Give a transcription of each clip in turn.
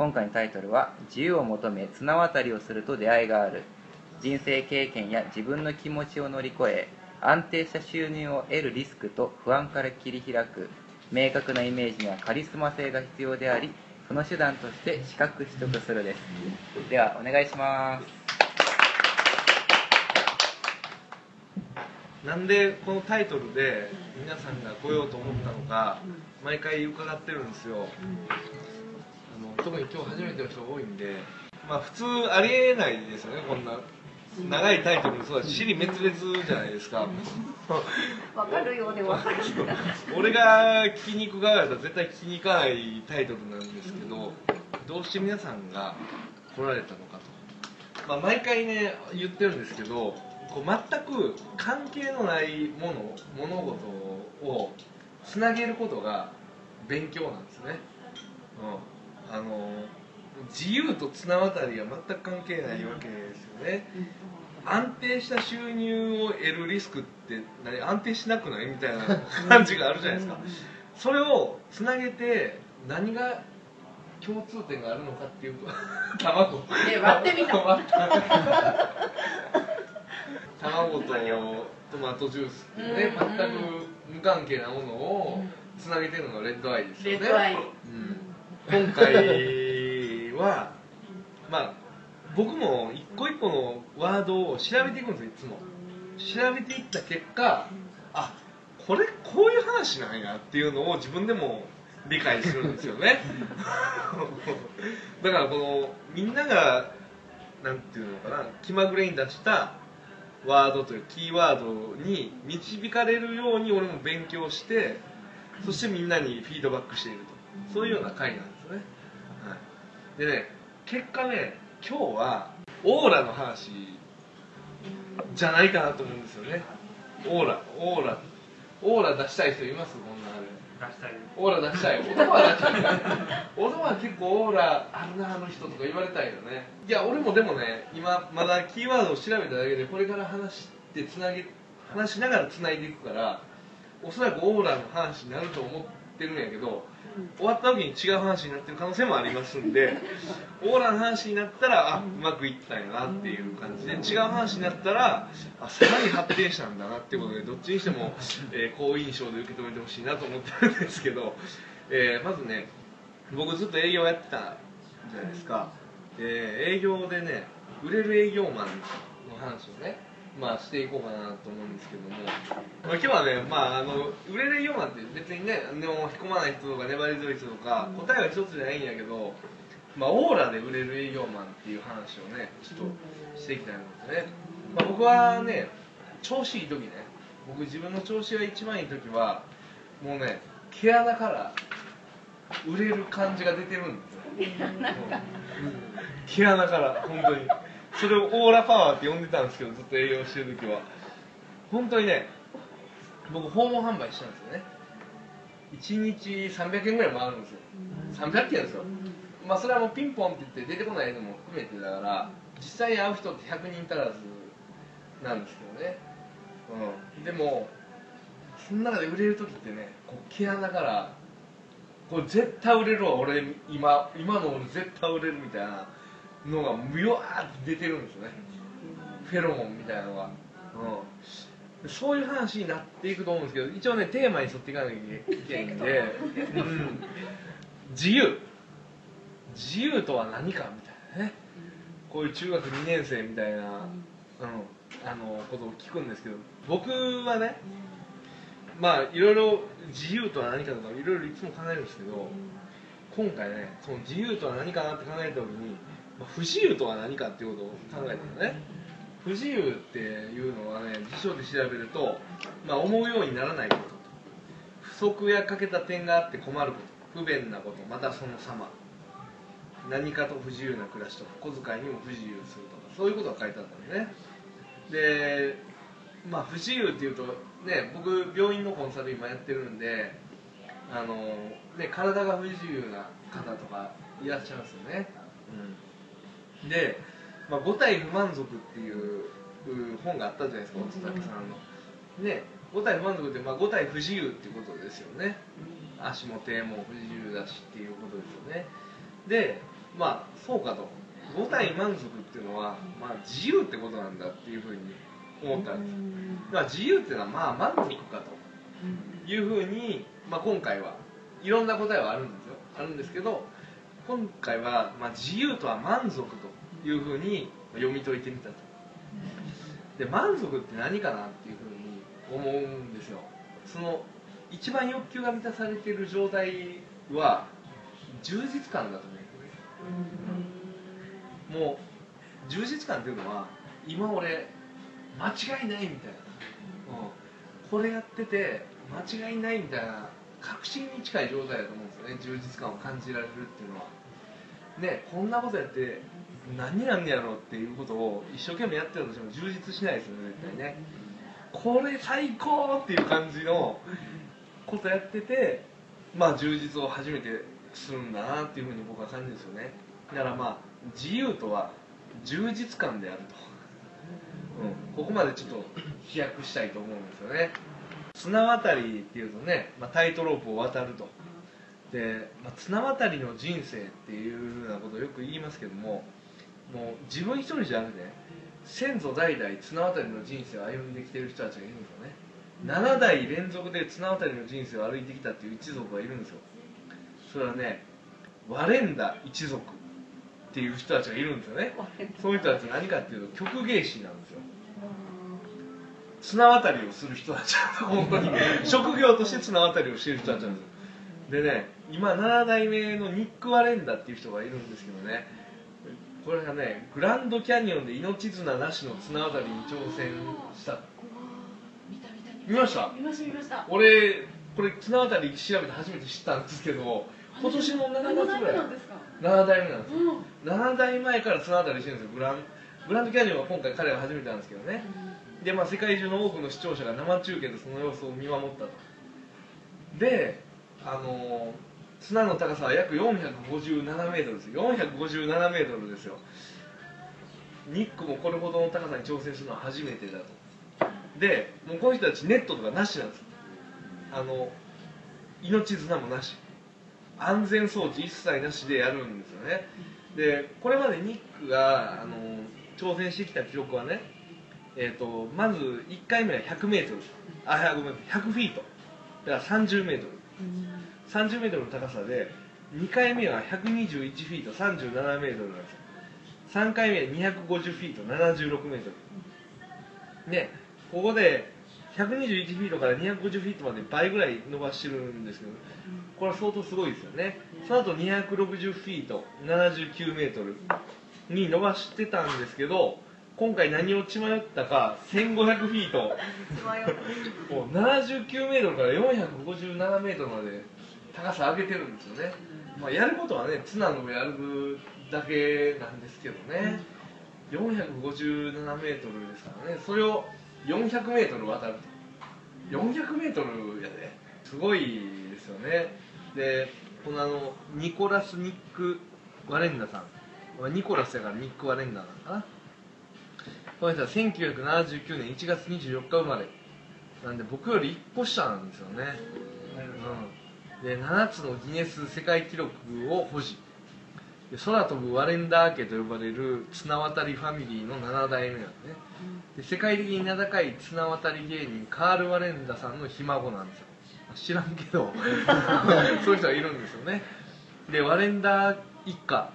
今回のタイトルは「自由を求め綱渡りをすると出会いがある」人生経験や自分の気持ちを乗り越え安定した収入を得るリスクと不安から切り開く。明確なイメージにはカリスマ性が必要でありその手段として資格取得するです。ではお願いします。なんでこのタイトルで皆さんが来ようと思ったのか毎回伺ってるんですよ。の特に今日初めての人が多いんで。まあ普通ありえないですよねこんな長いタイトルもそうだし尻滅裂じゃないですか。わかるようでわかる。俺が聞きに行く側だったら絶対聞きに行かないタイトルなんですけどどうして皆さんが来られたのかと、まあ、毎回ね言ってるんですけどこう全く関係のないもの物事をつなげることが勉強なんですね、うん、あの自由と綱渡りが全く関係ないわけですよね。安定した収入を得るリスクって何安定しなくない？みたいな 感じがあるじゃないですか。それをつなげて何が共通点があるのかっていうと 卵。え割ってみた。卵とトマトジュースっていうねうん全く無関係なものをつなげてるのがレッドアイですよね。レッドアイ。うん今回はまあ僕も一個一個のワードを調べていくんですよいつも。調べていった結果あこれこういう話なんやっていうのを自分でも理解するんですよね。だからこのみんながなんていうのかな気まぐれに出したワードというキーワードに導かれるように俺も勉強してそしてみんなにフィードバックしていると。そういうような回なんです、でね結果ね今日はオーラの話じゃないかなと思うんですよね。オーラオーラ。オーラ出したい人います？こんなあれ。出したいオーラ出したい？男は出したい。男は結構オーラあるなあの人とか言われたいよね。いや俺もでもね今まだキーワードを調べただけでこれから話してつなげ話しながらつないでいくからおそらくオーラの話になると思ってるんやけど終わった時に違う話になってる可能性もありますんでオーラの話になったらあうまくいったんやなっていう感じで違う話になったらあさらに発展したんだなっていうことでどっちにしても、えー好印象で受け止めてほしいなと思ってるんですけど、えーまずね僕ずっと営業やってたじゃないですか、で営業でね売れる営業マンの話をねまあしていこうかなと思うんですけども、まあ、今日はね、まあ、あの売れる営業マンって別にねでも引っ込まない人とか粘り強い人とか答えは一つじゃないんやけど、まあ、オーラで売れる営業マンっていう話をねちょっとしていきたいなと思ってね、まあ、僕はね調子いい時ね。僕自分の調子が一番いい時はもうね毛穴から売れる感じが出てるんですよ、うん。毛穴から本当にそれをオーラパワーって呼んでたんですけどずっと営業してる時は。本当にね僕訪問販売したんですよね。1日300件ぐらい回るんですよ。300件ですよ。まあそれはもうピンポンって言って出てこないのも含めてだから実際に会う人って100人足らずなんですけどね。うん。でもその中で売れる時ってねこう毛穴からこれ絶対売れるわ俺今今の俺絶対売れるみたいなのがむわーって出てるんですよね。フェロモンみたいなのが、うん、そういう話になっていくと思うんですけど一応ねテーマに沿っていかなきゃいけないんで、うん、自由。自由とは何かみたいなね。こういう中学2年生みたいな、うん、あのことを聞くんですけど。僕はねまあいろいろ自由とは何かとかいろいろいつも考えるんですけど今回ねその自由とは何かなって考えた時に、まあ不自由とは何かっていうことを考えたのね。不自由っていうのはね辞書で調べると、まあ、思うようにならないこと不足や欠けた点があって困ること。不便なこと。またその様。何かと不自由な暮らしとか小遣いにも不自由するとか。そういうことが書いてあったんですね。でまあ不自由っていうとね僕病院のコンサル今やってるんであのね体が不自由な方とかいらっしゃいますよね、うん、で、まあ、五体不満足っていうう本があったじゃないですか大津竹さんの。ね五体不満足って、まあ、五体不自由っていうことですよね。足も手も不自由だしっていうことですよね。でまあそうかと。五体満足っていうのは、まあ、自由ってことなんだっていうふうに思ったんです。まあ自由っていうのはまあ満足かというふうに、まあ、今回はいろんな答えはあるんですよ。あるんですけど今回は、まあ、自由とは満足というふうに読み解いてみたと。で満足って何かなっていうふうに思うんですよ。その一番欲求が満たされている状態は充実感だと思うもう充実感っていうのは今俺間違いないみたいな、うん、これやってて間違いないみたいな確信に近い状態だと思うんですよね。充実感を感じられるっていうのは。ねこんなことやって何になんねやろうっていうことを一生懸命やってるとしても充実しないですよね絶対ね。これ最高っていう感じのことやっててまあ充実を初めてするんだなっていうふうに僕は感じるんですよね。だからまあ自由とは充実感であると、うん、ここまでちょっと飛躍したいと思うんですよね。綱渡りっていうとね、まあ、タイトロープを渡ると。で、まあ、綱渡りの人生っていうふうなことをよく言いますけどももう自分一人じゃなくてね先祖代々綱渡りの人生を歩んできてる人たちがいるんですよね。7代連続で綱渡りの人生を歩いてきたっていう一族がいるんですよ。それはねワレンダ一族っていう人たちがいるんですよね。そういう人たち何かっていうと曲芸師なんですよ綱渡りをする人たち本当に職業として綱渡りをしてる人たちなんです。でね今7代目のニック・ワレンダっていう人がいるんですけどねこれがねグランドキャニオンで命綱なしの綱渡りに挑戦した。見ました？見ました見ました。俺これ綱渡り調べて初めて知ったんですけど今年の7月ぐらい。なんですか？7代目なんですうん7代前から綱渡りしてるんですよ。グラングランドキャニオンは今回彼が初めてなんですけどねで、まあ、世界中の多くの視聴者が生中継でその様子を見守ったと。であのー綱の高さは約457メートルですよ。457メートルですよ。ニックもこれほどの高さに挑戦するのは初めてだと。でもうこの人たちネットとかなしなんですあの命綱もなし。安全装置一切なしでやるんですよね。でこれまでニックがあの挑戦してきた記録はねえー、とまず1回目は 100m あごめん100フィート。だから 30m 30m の高さで2回目は121フィート 37m なんですよ。3回目は250フィート 76m でここで121フィートから250フィートまで倍ぐらい伸ばしてるんですけどこれは相当すごいですよね。その後260フィート 79m に伸ばしてたんですけど今回何を血迷ったか1500フィート。もう79メートルから457メートルまで高さ上げてるんですよね、まあ、やることはね綱の上歩くだけなんですけどね。457メートルですからね。それを400メートル渡ると。400メートルやで。すごいですよね。でこのあのニコラス・ニック・ワレンダさん。まあニコラスやからニック・ワレンダなのかなこの人は1979年1月24日生まれ。なんで僕より1個下なんですよね、うん、で7つのギネス世界記録を保持。で空飛ぶワレンダー家と呼ばれる綱渡りファミリーの7代目なんでね。で世界的に名高い綱渡り芸人カール・ワレンダさんのひ孫なんですよ。知らんけど。そういう人がいるんですよね。でワレンダー一家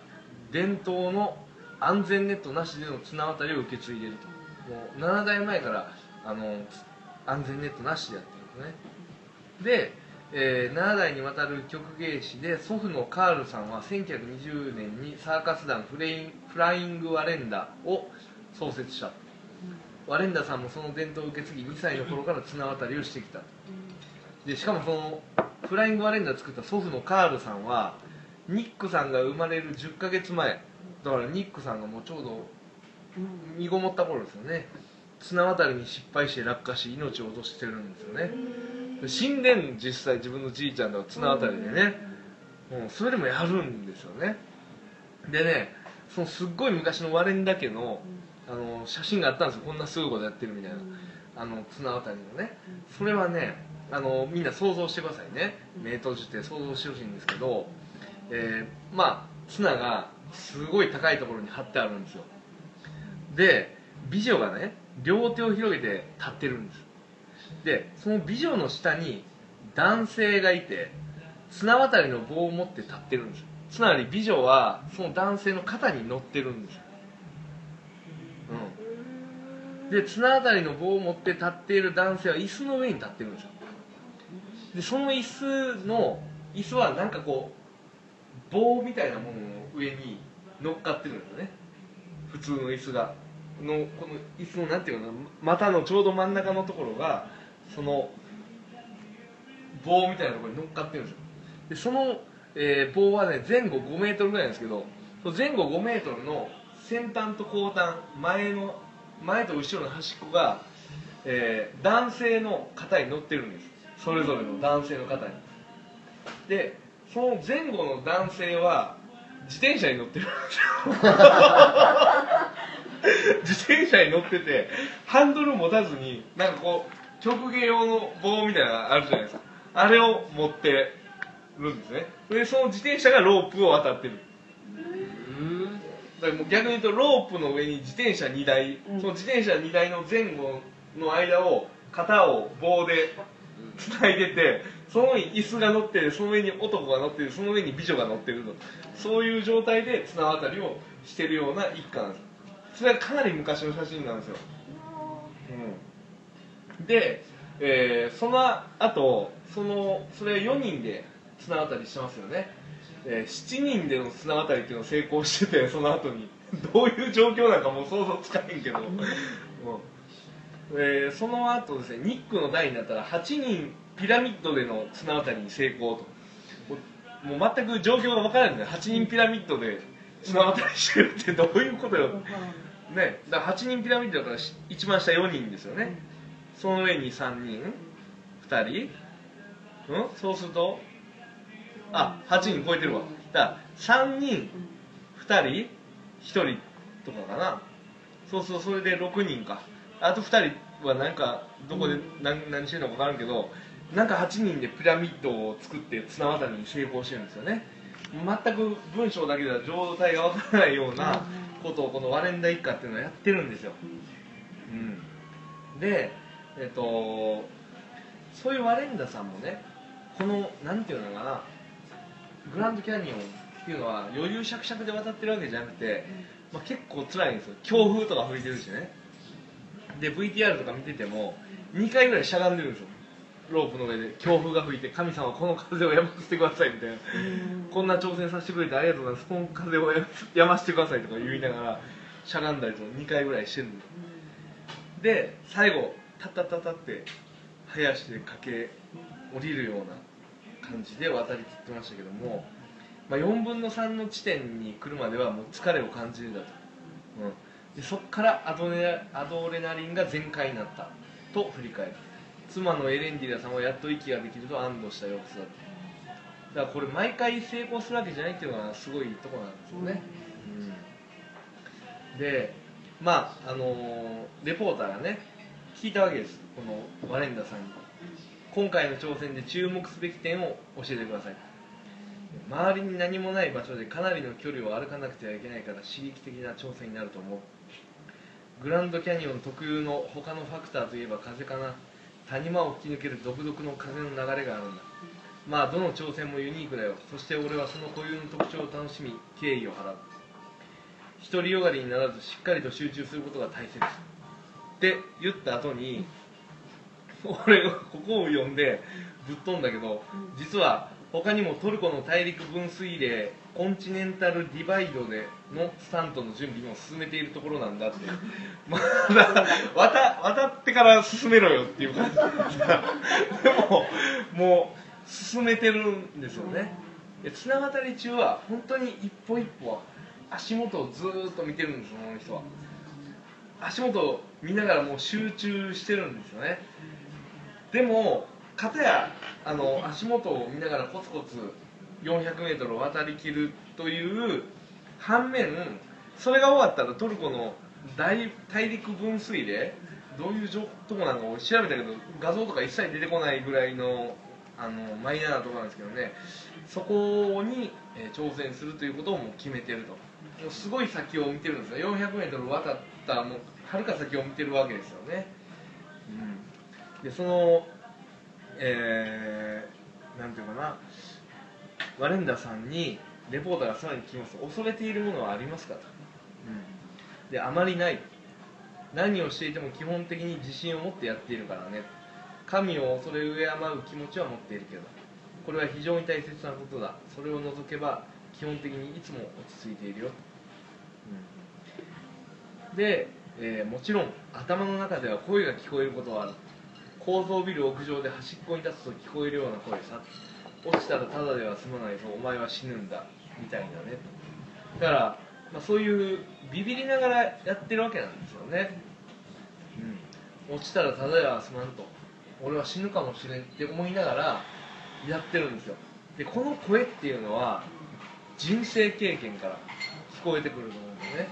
伝統の安全ネットなしでの綱渡りを受け継いでると。もう7代前からあの安全ネットなしでやってるんですね。で、えー7代にわたる曲芸師で祖父のカールさんは1920年にサーカス団フレインフライング・ワレンダを創設した。ワレンダさんもその伝統を受け継ぎ2歳の頃から綱渡りをしてきた。でしかもそのフライング・ワレンダを作った祖父のカールさんはニックさんが生まれる10ヶ月前だからニックさんがもうちょうど身ごもった頃ですよね。綱渡りに失敗して落下し命を落としてるんですよね。で死んでん実際自分のじいちゃんとか綱渡りでね、うん、それでもやるんですよね。でねそのすっごい昔のワレンダ家のあの写真があったんですよ。こんなすごいことやってるみたいな。あの綱渡りのね。それはねあのみんな想像してくださいね。目閉じて想像してほしいんですけど、えーまあ綱がすごい高いところに張ってあるんですよ。で美女がね両手を広げて立ってるんです。でその美女の下に男性がいて綱渡りの棒を持って立ってるんです。つまり美女はその男性の肩に乗ってるんです、うん、で綱渡りの棒を持って立っている男性は椅子の上に立ってるんですよ。でその椅子の椅子はなんかこう棒みたいなものの上に乗っかってるんですよね。普通の椅子が。のこの椅子のなんていうのかな。股のちょうど真ん中のところがその棒みたいなところに乗っかってるんですよ。でその、えー棒はね前後5メートルぐらいなんですけどその前後5メートルの先端と後端前の前と後ろの端っこが、えー男性の肩に乗ってるんです。それぞれの男性の肩に。でその前後の男性は自転車に乗ってる。んですよ自転車に乗っててハンドル持たずになんかこう曲芸用の棒みたいなのあるじゃないですか。あれを持ってるんですね。でその自転車がロープを渡ってる。だからもう逆に言うとロープの上に自転車2台、うん。その自転車2台の前後の間を肩を棒で繋いでてその上に椅子が乗っててその上に男が乗っててその上に美女が乗ってると。そういう状態で綱渡りをしてるような一家なんですそれはかなり昔の写真なんですよ、うん、で、えーその後そのそれ4人で綱渡りしてますよね、えー7人での綱渡りっていうのを成功しててその後に。どういう状況なんかもう想像つかへんけど、うん。えーその後ですねニックの代になったら8人ピラミッドでの綱渡りに成功と。もう全く状況が分からないんだよ8人ピラミッドで綱渡りしてるってどういうことよ。ね。だから8人ピラミッドだからし一番下4人ですよね。その上に3人。2人。うん？そうするとあ8人超えてるわ。だから3人。2人。1人とかかな。そうそうそれで6人か。あと2人はなんかどこで何何してるのか分からんけどなんか8人でピラミッドを作って綱渡りに成功してるんですよね。全く文章だけでは状態が分からないようなことをこのワレンダ一家っていうのはやってるんですよ、うん、でえっとそういうワレンダさんもねこのなんていうのかなグランドキャニオンっていうのは余裕しゃくしゃくで渡ってるわけじゃなくて、まあ、結構辛いんですよ。強風とか吹いてるしね。で VTR とか見てても2回ぐらいしゃがんでるんですよロープの上で強風が吹いて神様この風をやませてくださいみたいな。こんな挑戦させてくれてありがとうございますこの風をややませてくださいとか言いながらしゃがんだりとか2回ぐらいしてるんで最後タッタッタッタって早足で駆け降りるような感じで渡りきってましたけども、まあ、4分の3の地点に来るまではもう疲れを感じるんだと、うん、でそこからアドネアドレナリンが全開になったと振り返る妻のエレンディラさんはやっと息ができると安堵した様子だと。だからこれ毎回成功するわけじゃないっていうのがすごいとこなんですよね、うん。でまああのーレポーターがね聞いたわけです。このワレンダさんに。今回の挑戦で注目すべき点を教えてください。周りに何もない場所でかなりの距離を歩かなくてはいけないから刺激的な挑戦になると思う。グランドキャニオン特有の他のファクターといえば風かな谷間を吹き抜ける独特の風の流れがあるんだ。まあどの挑戦もユニークだよ。そして俺はその固有の特徴を楽しみ敬意を払う。独りよがりにならずしっかりと集中することが大切。って言った後に俺がここを読んでぶっ飛んだけど実は他にもトルコの大陸分水嶺コンチネンタルディバイドでのスタントの準備も進めているところなんだってまだ渡渡ってから進めろよっていう感じででももう進めてるんですよね。綱渡り中は本当に一歩一歩足元をずっと見てるんですこの人は。足元を見ながらもう集中してるんですよね。でも片やあの足元を見ながらコツコツ 400m を渡りきるという反面それが終わったらトルコの大大陸分水嶺どういうとこなのかを調べたけど画像とか一切出てこないぐらいのあのマイナーなところなんですけどね。そこにえー挑戦するということをもう決めてると。もうすごい先を見てるんですよ。400m 渡ったもうはるか先を見てるわけですよね、うん、でそのえー、なんていうかな。ワレンダさんにレポーターがさらに聞きます。恐れているものはありますか？と、うん、であまりない。何をしていても基本的に自信を持ってやっているからね。神を恐れ敬う気持ちは持っているけど。これは非常に大切なことだ。それを除けば基本的にいつも落ち着いているよ、うん。で、えーもちろん頭の中では声が聞こえることはある。高層ビル屋上で端っこに立つと聞こえるような声さ。落ちたらただでは済まないぞお前は死ぬんだみたいなね。だから、まあ、そういうビビりながらやってるわけなんですよね、うん、落ちたらただでは済まんと。俺は死ぬかもしれんって思いながらやってるんですよ。でこの声っていうのは人生経験から聞こえてくると思うんですね。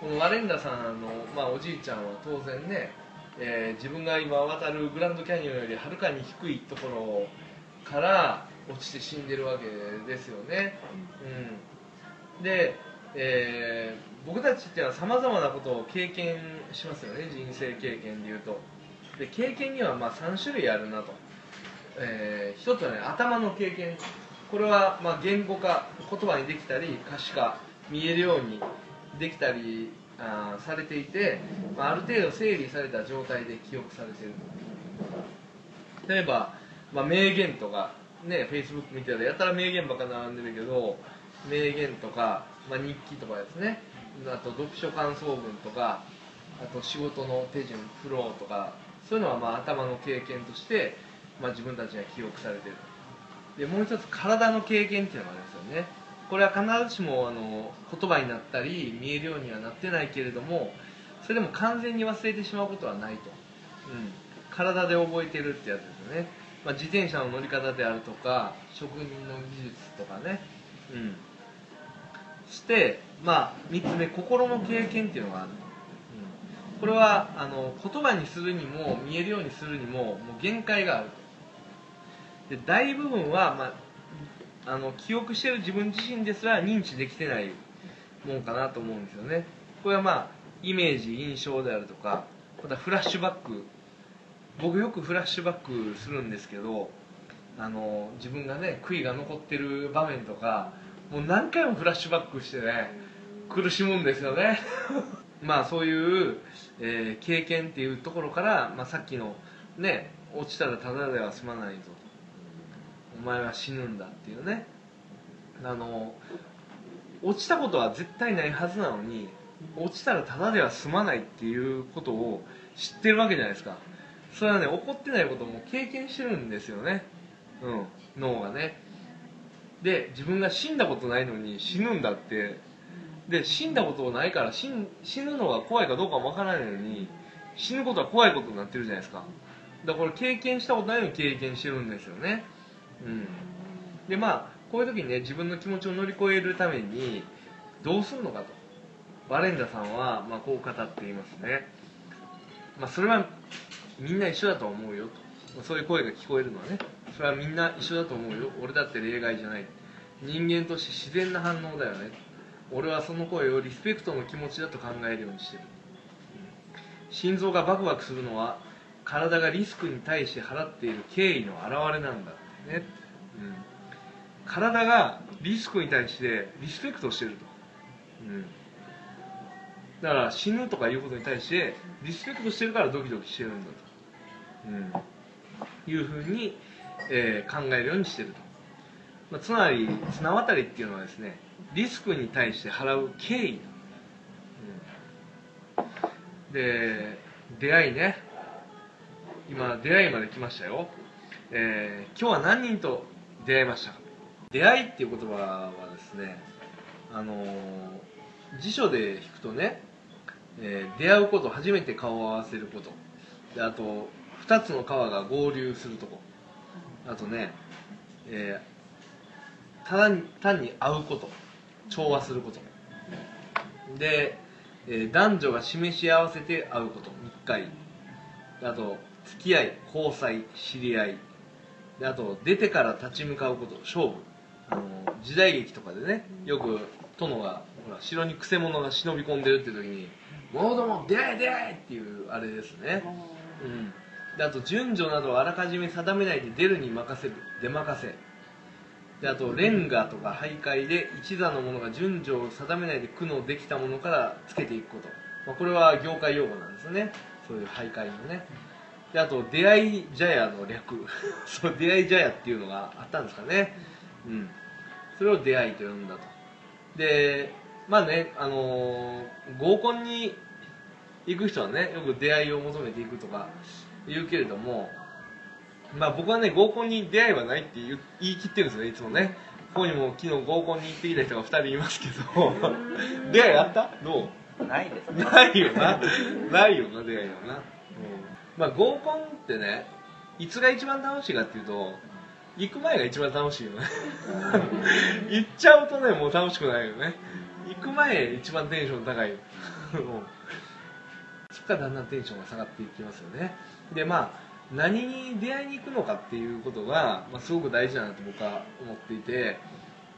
このワレンダさんの、まあ、おじいちゃんは当然ね、えー自分が今渡るグランドキャニオンよりはるかに低いところから落ちて死んでるわけですよね、うん、で、えー僕たちっていうのはさまざまなことを経験しますよね。人生経験でいうと。で経験にはまあ3種類あるなと、えー一つはね頭の経験。これはまあ言語化言葉にできたり可視化見えるようにできたりあされていて、まあ、ある程度整理された状態で記憶されてる。例えば、まあ、名言とかね Facebook 見てたらやたら名言ばっか並んでるけど名言とか、まあ、日記とかですね。あと読書感想文とかあと仕事の手順フローとかそういうのはまあ頭の経験として、まあ、自分たちには記憶されてる。でもう一つ体の経験っていうのがありますよね。これは必ずしもあの言葉になったり見えるようにはなってないけれどもそれでも完全に忘れてしまうことはないと、うん、体で覚えてるってやつですよね、まあ、自転車の乗り方であるとか職人の技術とかね。うん。そしてまあ3つ目心の経験っていうのがある、うん、これはあの言葉にするにも見えるようにするにももう限界があると。で大部分は、まあ、あの記憶してる自分自身ですら認知できてないもんかなと思うんですよね。これはまあイメージ印象であるとかまたフラッシュバック僕よくフラッシュバックするんですけどあの自分がね悔いが残ってる場面とかもう何回もフラッシュバックしてね苦しむんですよね。まあそういう、えー経験っていうところから、まあ、さっきのね落ちたらただでは済まないぞお前は死ぬんだっていうね。あの落ちたことは絶対ないはずなのに落ちたらただでは済まないっていうことを知ってるわけじゃないですか。それはね起こってないことも経験してるんですよね。うん。脳がね。で自分が死んだことないのに死ぬんだって。で死んだことないから死ぬのが怖いかどうかもわからないのに死ぬことは怖いことになってるじゃないですか。だからこれ経験したことないのに経験してるんですよね。うん。でまあこういう時にね自分の気持ちを乗り越えるためにどうするのかと。バレンダさんは、まあ、こう語っていますね、まあ、それはみんな一緒だと思うよと。そういう声が聞こえるのはね。それはみんな一緒だと思うよ。俺だって例外じゃない。人間として自然な反応だよね。俺はその声をリスペクトの気持ちだと考えるようにしてる。うん。心臓がバクバクするのは体がリスクに対して払っている敬意の表れなんだね、うん、体がリスクに対してリスペクトしてると、うん、だから死ぬとかいうことに対してリスペクトしてるからドキドキしてるんだと、うん、いうふうに、えー考えるようにしてると、まあ、つまり綱渡りっていうのはですねリスクに対して払う敬意、うん、で出会いね。今出会いまで来ましたよ、えー今日は何人と出会いましたか。出会いっていう言葉はですねあのー辞書で引くとね、えー出会うこと初めて顔を合わせること。であと2つの川が合流するとこ。あとね、えー単に単に会うこと。調和すること。で、えー男女が示し合わせて会うこと。密会あと付き合い交際知り合い。であと出てから立ち向かうこと。勝負。あの時代劇とかでねよく殿がほら城にくせ者が忍び込んでるって時に「者ども出会え出会え!」っていうあれですね、うん、であと順序などをあらかじめ定めないで出るに任せる。出任せ。であとレンガとか徘徊で一座のものが順序を定めないで苦悩できたものからつけていくこと、まあ、これは業界用語なんですね。そういう徘徊のね。であと出会い茶屋の略。そう出会い茶屋っていうのがあったんですかね。うん。それを出会いと呼んだと。でまあねあのー合コンに行く人はねよく出会いを求めていくとか言うけれどもまあ僕はね合コンに出会いはないって言い切ってるんですよねいつもね。ここにも昨日合コンに行ってきた人が2人いますけど。出会いあった？どう？ないです。ねないよな。ないよな出会いはな、うん、まあ合コンってねいつが一番楽しいかっていうと行く前が一番楽しいよね。行っちゃうとねもう楽しくないよね。行く前一番テンション高い。うん。そっからだんだんテンションが下がっていきますよねでまあ何に出会いに行くのかっていうことが、まあ、すごく大事だなと僕は思っていて、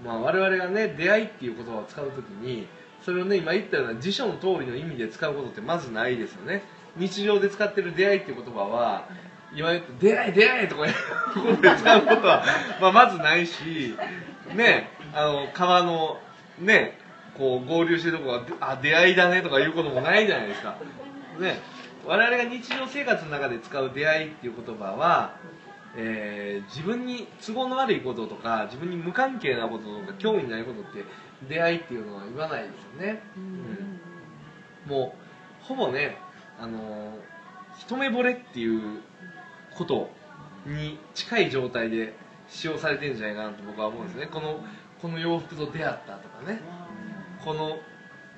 まあ、我々がね出会いっていう言葉を使う時にそれをね今言ったような辞書の通りの意味で使うことってまずないですよね。日常で使ってる出会いっていう言葉は今言った出会い出会いとかいうことで使うことは、まあ、まずないしねあの川のねこう合流してるとこがあ出会いだねとかいうこともないじゃないですか。ね。我々が日常生活の中で使う出会いっていう言葉は、えー自分に都合の悪いこととか自分に無関係なこととか興味ないことって出会いっていうのは言わないですよね、うん。もうほぼねあのー一目惚れっていうことに近い状態で使用されてるんじゃないかなと僕は思うんですね。このこの洋服と出会ったとかね。この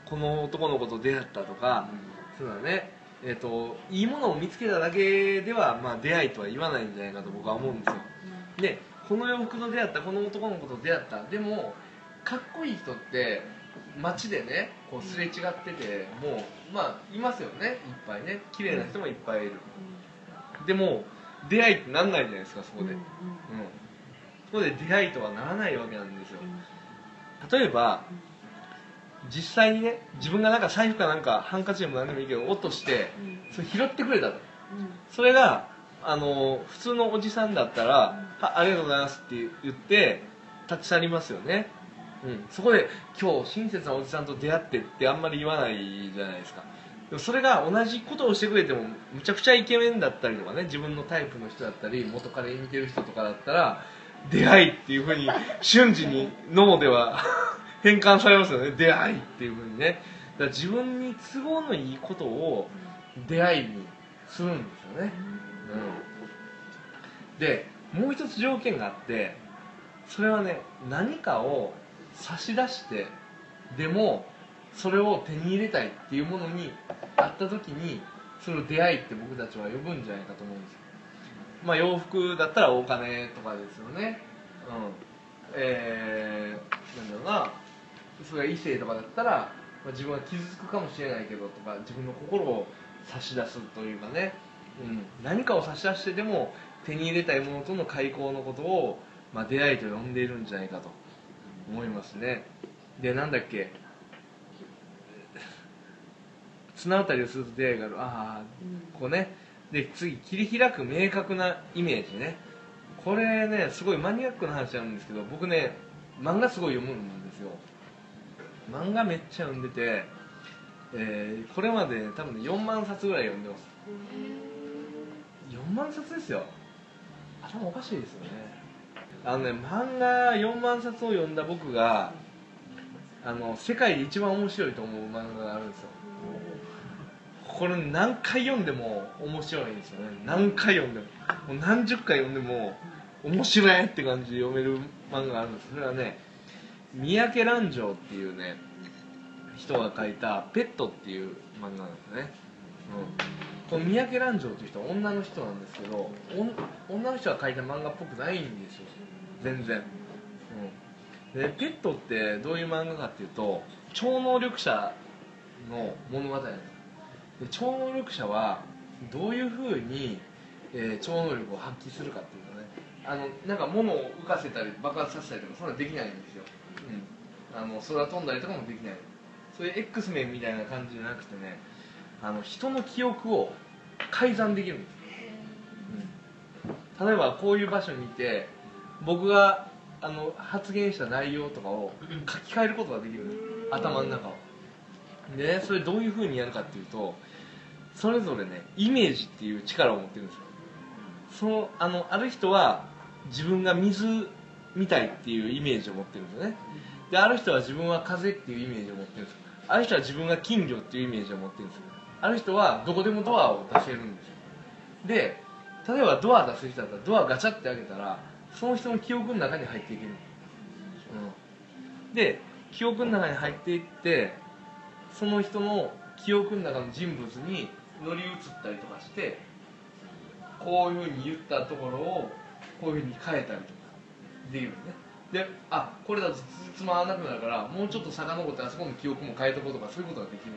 この男の子と出会ったとか、そうだねえー、といいものを見つけただけでは、まあ、出会いとは言わないんじゃないかと僕は思うんですよ。でこの洋服と出会ったこの男の子と出会った。でもかっこいい人って街でねこうすれ違っててもうまあいますよね。いっぱいね。綺麗な人もいっぱいいる。でも出会いってなんないじゃないですかそこで、うん、そこで出会いとはならないわけなんですよ。例えば実際にね自分がなんか財布かなんかハンカチでも何でもいいけど落としてそれ拾ってくれたと。それがあの普通のおじさんだったら「はありがとうございます」って言って立ち去りますよね、うん、そこで「今日親切なおじさんと出会って」ってあんまり言わないじゃないですか。でもそれが同じことをしてくれてもむちゃくちゃイケメンだったりとかね自分のタイプの人だったり元彼に似てる人とかだったら出会いっていうふうに瞬時に脳では変換されますよね。出会いっていうふうにね。だから自分に都合のいいことを出会いにするんですよね、うん、でもう一つ条件があってそれはね何かを差し出してでもそれを手に入れたいっていうものにあった時にそれを出会いって僕たちは呼ぶんじゃないかと思うんですよ。まあ洋服だったらお金とかですよね。うん。えー、なんだろうな。それが異性とかだったら、まあ、自分は傷つくかもしれないけどとか自分の心を差し出すというかね、うん、何かを差し出してでも手に入れたいものとの開口のことを、まあ、出会いと呼んでいるんじゃないかと思いますね。でなんだっけ。綱渡りをすると出会いがある。ああこうね。で次切り開く明確なイメージね。これねすごいマニアックな話なんですけど僕ね漫画すごい読むんですよ。漫画めっちゃ読んでて、えーこれまで多分ね4万冊ぐらい読んでます。4万冊ですよ。頭おかしいですよね。あのね漫画4万冊を読んだ僕があの世界で一番面白いと思う漫画があるんですよ。これ何回読んでも面白いんですよね。何回読んでも。もう何十回読んでも面白いって感じで読める漫画があるんです。それはね三宅蘭城っていうね人が書いた「ペット」っていう漫画なんですね、うん、この三宅蘭城っていう人は女の人なんですけど女の人が書いた漫画っぽくないんですよ。全然、うん、でペットってどういう漫画かっていうと超能力者の物語なんですで超能力者はどういうふうに、えー超能力を発揮するかっていうのね。あのなんか物を浮かせたり爆発させたりとかそんなできないんですよ、うん、あの空飛んだりとかもできない。そういう X メンみたいな感じじゃなくてねあの人の記憶を改ざんできる。んです、うん、例えばこういう場所にいて僕があの発言した内容とかを書き換えることができる。頭の中を。でねそれどういうふうにやるかっていうとそれぞれねイメージっていう力を持ってるんですよ。そのあのある人は自分が水みたいっていうイメージを持ってるんですよね。である人は自分は風っていうイメージを持ってるんですある人は自分が金魚っていうイメージを持ってるんですよ。ある人はどこでもドアを出せるんですよ。で例えばドア出せる人だったらドアガチャって開けたらその人の記憶の中に入っていける、うん、で記憶の中に入っていってその人の記憶の中の人物に乗り移ったりとかしてこういうふうに言ったところをこういうふうに変えたりとか。できるねであこれだとつつまわなくなるからもうちょっと遡ってあそこの記憶も変えとこうとかそういうことができる、う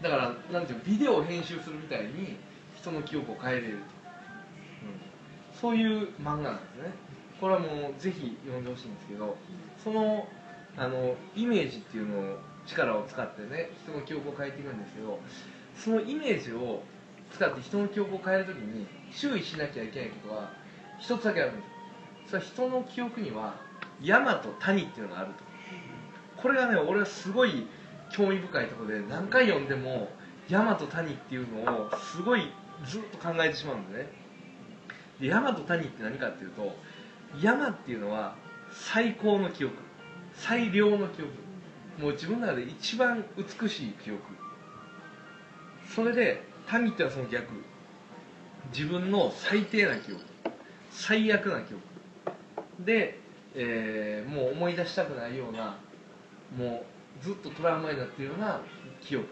ん、だからなんていうビデオを編集するみたいに人の記憶を変えれると、うん、そういう漫画なんですね。これはもうぜひ読んでほしいんですけどそのあのイメージっていうのを力を使ってね人の記憶を変えていくんですけどそのイメージを使って人の記憶を変えるときに注意しなきゃいけないことは一つだけあるんです。それは人の記憶には山と谷っていうのがあると。これがね俺はすごい興味深いところで何回読んでも山と谷っていうのをすごいずっと考えてしまうんでね。で山と谷って何かっていうと山っていうのは最高の記憶。最良の記憶。もう自分の中で一番美しい記憶。それで谷っていうのはその逆。自分の最低な記憶。最悪な記憶。で、えー、もう思い出したくないようなもうずっとトラウマになってるような記憶。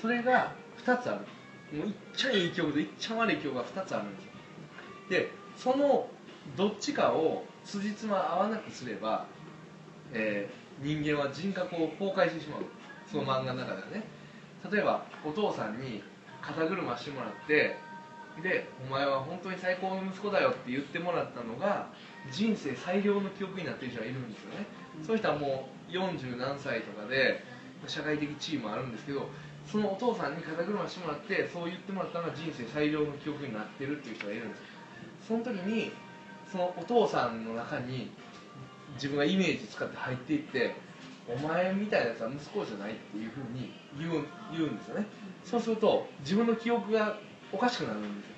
それが2つある。もういっちゃいい記憶といっちゃ悪い記憶が2つあるんですよ。でそのどっちかを辻褄合わなくすれば、えー、人間は人格を崩壊してしまう。その漫画の中ではね。例えばお父さんに肩車してもらってで「お前は本当に最高の息子だよ」って言ってもらったのが人生最良の記憶になってる人がいるんですよね、うん、そういう人はもう40何歳とかで社会的地位もあるんですけどそのお父さんに肩車してもらってそう言ってもらったのが人生最良の記憶になってるっていう人がいるんです。その時にそのお父さんの中に自分がイメージ使って入っていってお前みたいなやつは息子じゃないっていうふうに言う言うんですよね。そうすると自分の記憶がおかしくなるんですよ。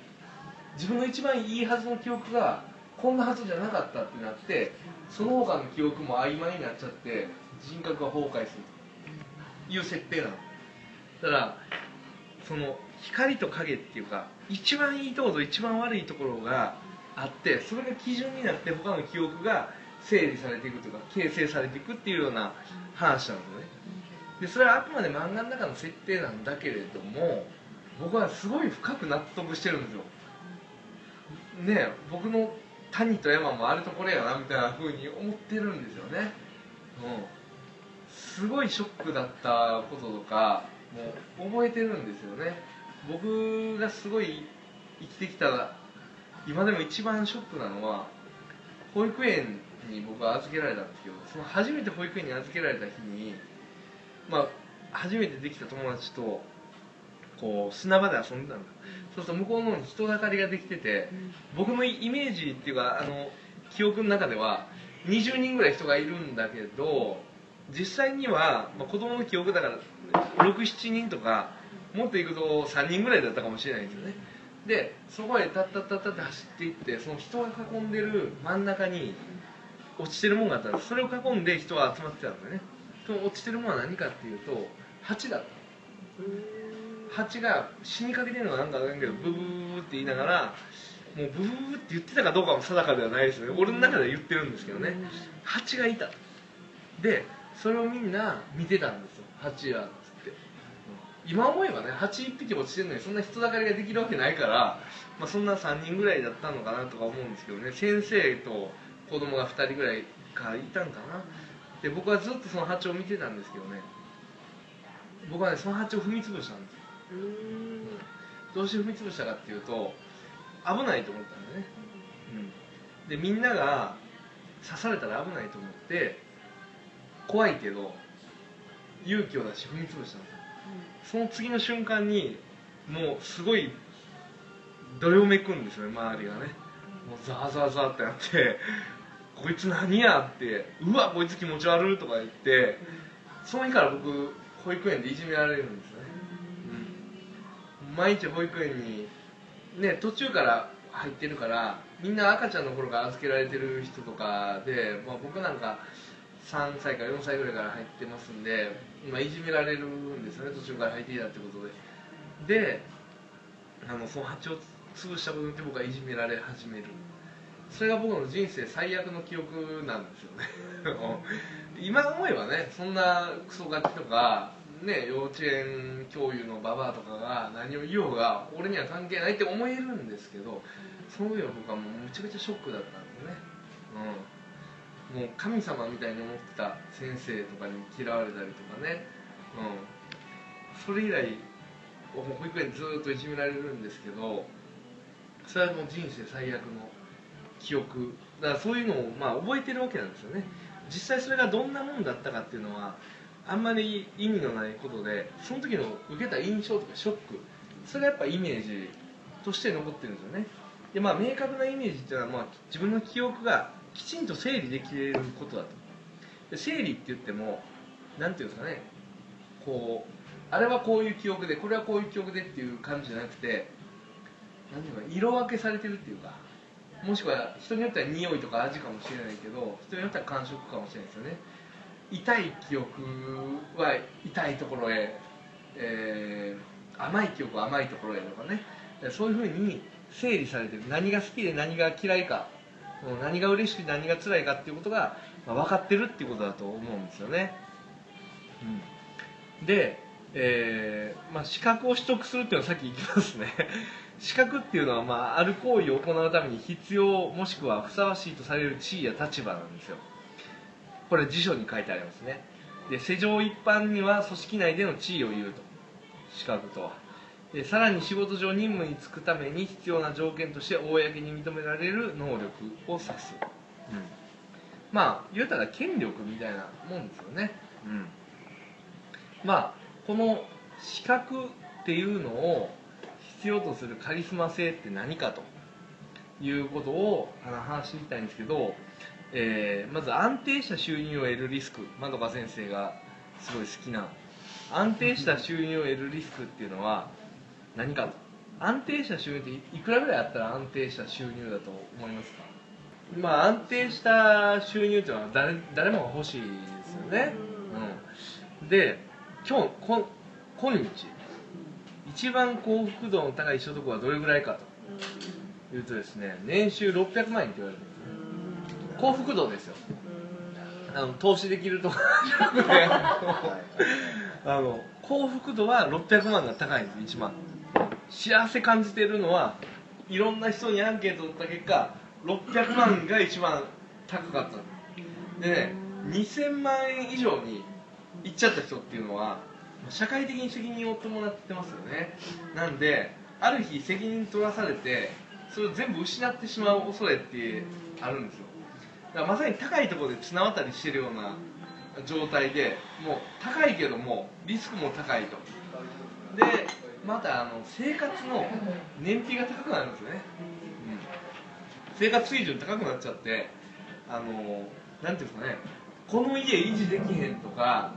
自分の一番いいはずの記憶がこんなはずじゃなかったってなってその他の記憶も曖昧になっちゃって人格が崩壊するという設定なの。だからその光と影っていうか一番いいところと一番悪いところがあってそれが基準になって他の記憶が整理されていくというか形成されていくっていうような話なんですよね。でそれはあくまで漫画の中の設定なんだけれども僕はすごい深く納得してるんですよ。ね僕の谷と山もあれとこれやなみたいな風に思ってるんですよね。うん。すごいショックだったこととかもう覚えてるんですよね。僕がすごい生きてきた今でも一番ショックなのは保育園に僕は預けられたんですけどその初めて保育園に預けられた日にまあ初めてできた友達とこう砂場で遊んでたん。だそうすると向こうの方に人だかりができてて僕のイメージっていうかあの記憶の中では20人ぐらい人がいるんだけど実際には、まあ、子供の記憶だから67人とかもっといくと3人ぐらいだったかもしれないんですよね。でそこへタッタッタッタって走っていってその人が囲んでる真ん中に落ちてるもんがあったらそれを囲んで人が集まってたんだよね。その落ちてるものは何かっていうと蜂だった蜂が死にかけてるのがなんかなんけどブブーって言いながらもうブブーって言ってたかどうかも定かではないですよね。俺の中では言ってるんですけどね。蜂がいた。でそれをみんな見てたんですよ。蜂はっつって。今思えばね蜂1匹落ちてるのにそんな人だかりができるわけないから、まあ、そんな3人ぐらいだったのかなとか思うんですけどね。先生と子供が2人ぐらいかいたんかな。で僕はずっとその蜂を見てたんですけどね。僕はねその蜂を踏み潰したんですよどうして踏み潰したかっていうと危ないと思ったんだよね、うん、でみんなが刺されたら危ないと思って怖いけど勇気を出し踏み潰したんですよその次の瞬間にもうすごいどよめくんですよね周りがね。もうザーザーザーってなってこいつ何や？ってうわこいつ気持ち悪いとか言ってその日から僕保育園でいじめられるんです毎日保育園にね途中から入ってるからみんな赤ちゃんの頃から預けられてる人とかで、まあ、僕なんか3歳から4歳ぐらいから入ってますんで今いじめられるんですよね途中から入っていたってことで。であのその蜂を潰したことによって僕はいじめられ始める。それが僕の人生最悪の記憶なんですよね。今思えばねそんなクソガキとかね幼稚園教諭のババアとかが何を言おうが俺には関係ないって思えるんですけどその時は僕はもうめちゃくちゃショックだったんですね。うん。もう神様みたいに思ってた先生とかに嫌われたりとかね。うん。それ以来保育園ずっといじめられるんですけどそれはもう人生最悪の記憶。だからそういうのをまあ覚えてるわけなんですよね。実際それがどんなもんだったかっていうのはあんまり意味のないことでその時の受けた印象とかショックそれがやっぱイメージとして残ってるんですよね。でまあ明確なイメージっていうのは、まあ、自分の記憶がきちんと整理できることだと。で整理って言っても何ていうんですかね。こうあれはこういう記憶でこれはこういう記憶でっていう感じじゃなくて何ていうか色分けされてるっていうかもしくは人によっては匂いとか味かもしれないけど人によっては感触かもしれないですよね。痛い記憶は痛いところへ、えー、甘い記憶は甘いところへとかね。そういうふうに整理されてる。何が好きで何が嫌いか。何が嬉しくて何が辛いかっていうことが、まあ、分かってるっていうことだと思うんですよね、うん、で、えーまあ、資格を取得するっていうのはさっき言きますね。資格っていうのは、まあ、ある行為を行うために必要もしくはふさわしいとされる地位や立場なんですよ。これ辞書に書いてありますね。で世上一般には組織内での地位を言うと。資格とは。でさらに仕事上任務に就くために必要な条件として公に認められる能力を指す、うん、まあ言うたら権力みたいなもんですよね、うん、まあこの資格っていうのを必要とするカリスマ性って何かということを話していきたいんですけど、えー、まず安定した収入を得るリスクまどか先生がすごい好きな。安定した収入を得るリスクっていうのは何か？安定した収入っていくらぐらいあったら安定した収入だと思いますか？まあ安定した収入っていうのは誰誰もが欲しいですよね、うん、で今日こ今日一番幸福度の高い所得はどれぐらいかというとですね年収600万円って言われてるんです。幸福度ですよ。あの投資できるとか。じゃなくてあの幸福度は600万が高いんです一番幸せ感じてるのはいろんな人にアンケートを取った結果600万が一番高かったでね2000万円以上にいっちゃった人っていうのは社会的に責任を伴ってますよね。なんである日責任取らされてそれを全部失ってしまう恐れってあるんですよだからまさに高いところで綱渡りしてるような状態でもう高いけどもリスクも高いと。でまたあの生活の燃費が高くなるんですよね、うん、生活水準高くなっちゃってあのなんていうんですかね。この家維持できへんとか、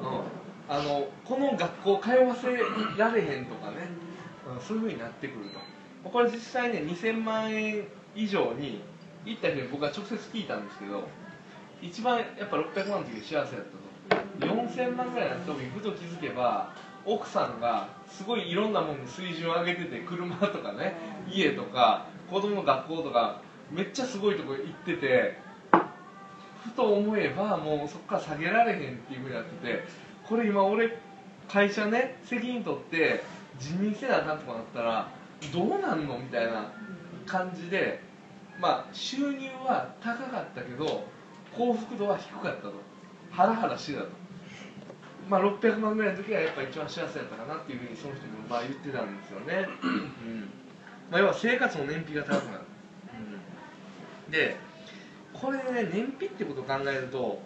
うん、あのこの学校通わせられへんとかね、うん、そういうふうになってくると。これ実際ね2000万円以上に行った人に僕は直接聞いたんですけど一番やっぱ600万の時幸せだったと。4000万ぐらいになった時ふと気づけば奥さんがすごいいろんなもんで水準を上げてて車とかね家とか子供の学校とかめっちゃすごいとこ行っててふと思えばもうそこから下げられへんっていうふうになっててこれ今俺会社ね責任取って辞任せなあかんとかなったらどうなんのみたいな感じでまあ収入は高かったけど幸福度は低かったと。ハラハラしてたと。まあ、600万ぐらいの時はやっぱ一番幸せだったかなっていうふうにその人もまあ言ってたんですよね、うん、まあ、要は生活の燃費が高くなる、うん。でこれね燃費ってことを考えると